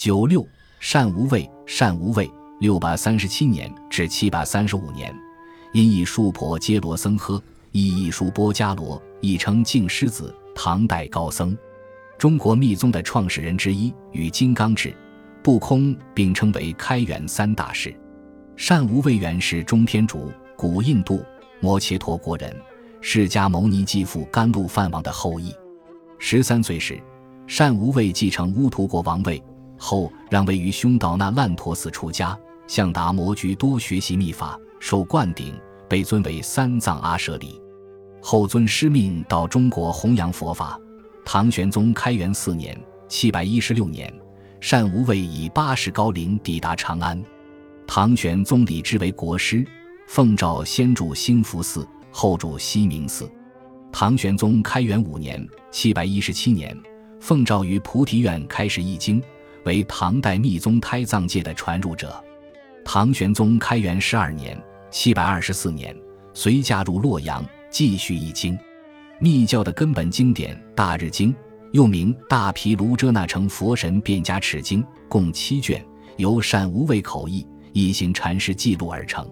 九六，善无畏，善无畏，六百三十七年至七百三十五年，因译树婆揭罗僧诃，译译书波伽罗，亦称净狮子，唐代高僧，中国密宗的创始人之一，与金刚智、不空并称为开元三大师。单无畏原是中天竺古印度摩羯陀国人，释迦牟尼继父甘露梵王的后裔。十三岁时，善无畏继承乌图国王位后，让位于凶岛那烂陀寺出家，向达摩居多学习秘法，受灌顶，被尊为三藏阿舍利。后尊师命到中国弘扬佛法。唐玄宗开元四年（七百一十六年），单无畏以八十高龄抵达长安。唐玄宗礼之为国师，奉诏先住兴福寺，后住西明寺。唐玄宗开元五年（七百一十七年），奉诏于菩提院开始译经，为唐代密宗胎藏界的传入者。唐玄宗开元十二年（七百二十四年），随驾入洛阳，继续译经。密教的根本经典《大日经》，又名《大毗卢遮那成佛神变加持经》，共七卷，由善无畏口译。一行禅师记录而成，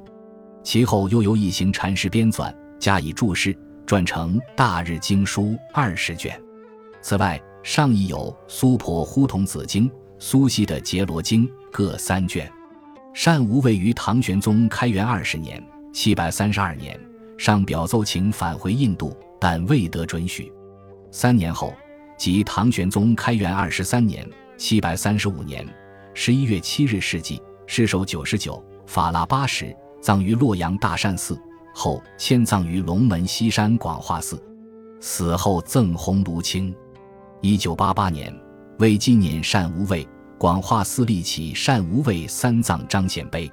其后又由一行禅师编纂，加以注释，撰成《大日经书》二十卷。此外，上译有《苏婆呼童子经》、苏西的《结罗经》各三卷。善无畏于唐玄宗开元二十年（七百三十二年）上表奏请返回印度，但未得准许。三年后，即唐玄宗开元二十三年（七百三十五年）十一月七日逝世。世寿九十九，法腊八十，葬于洛阳大善寺，后迁葬于龙门西山广化寺。死后赠红炉青。一九八八年，为纪念单无畏，广化寺立起单无畏三藏彰显碑。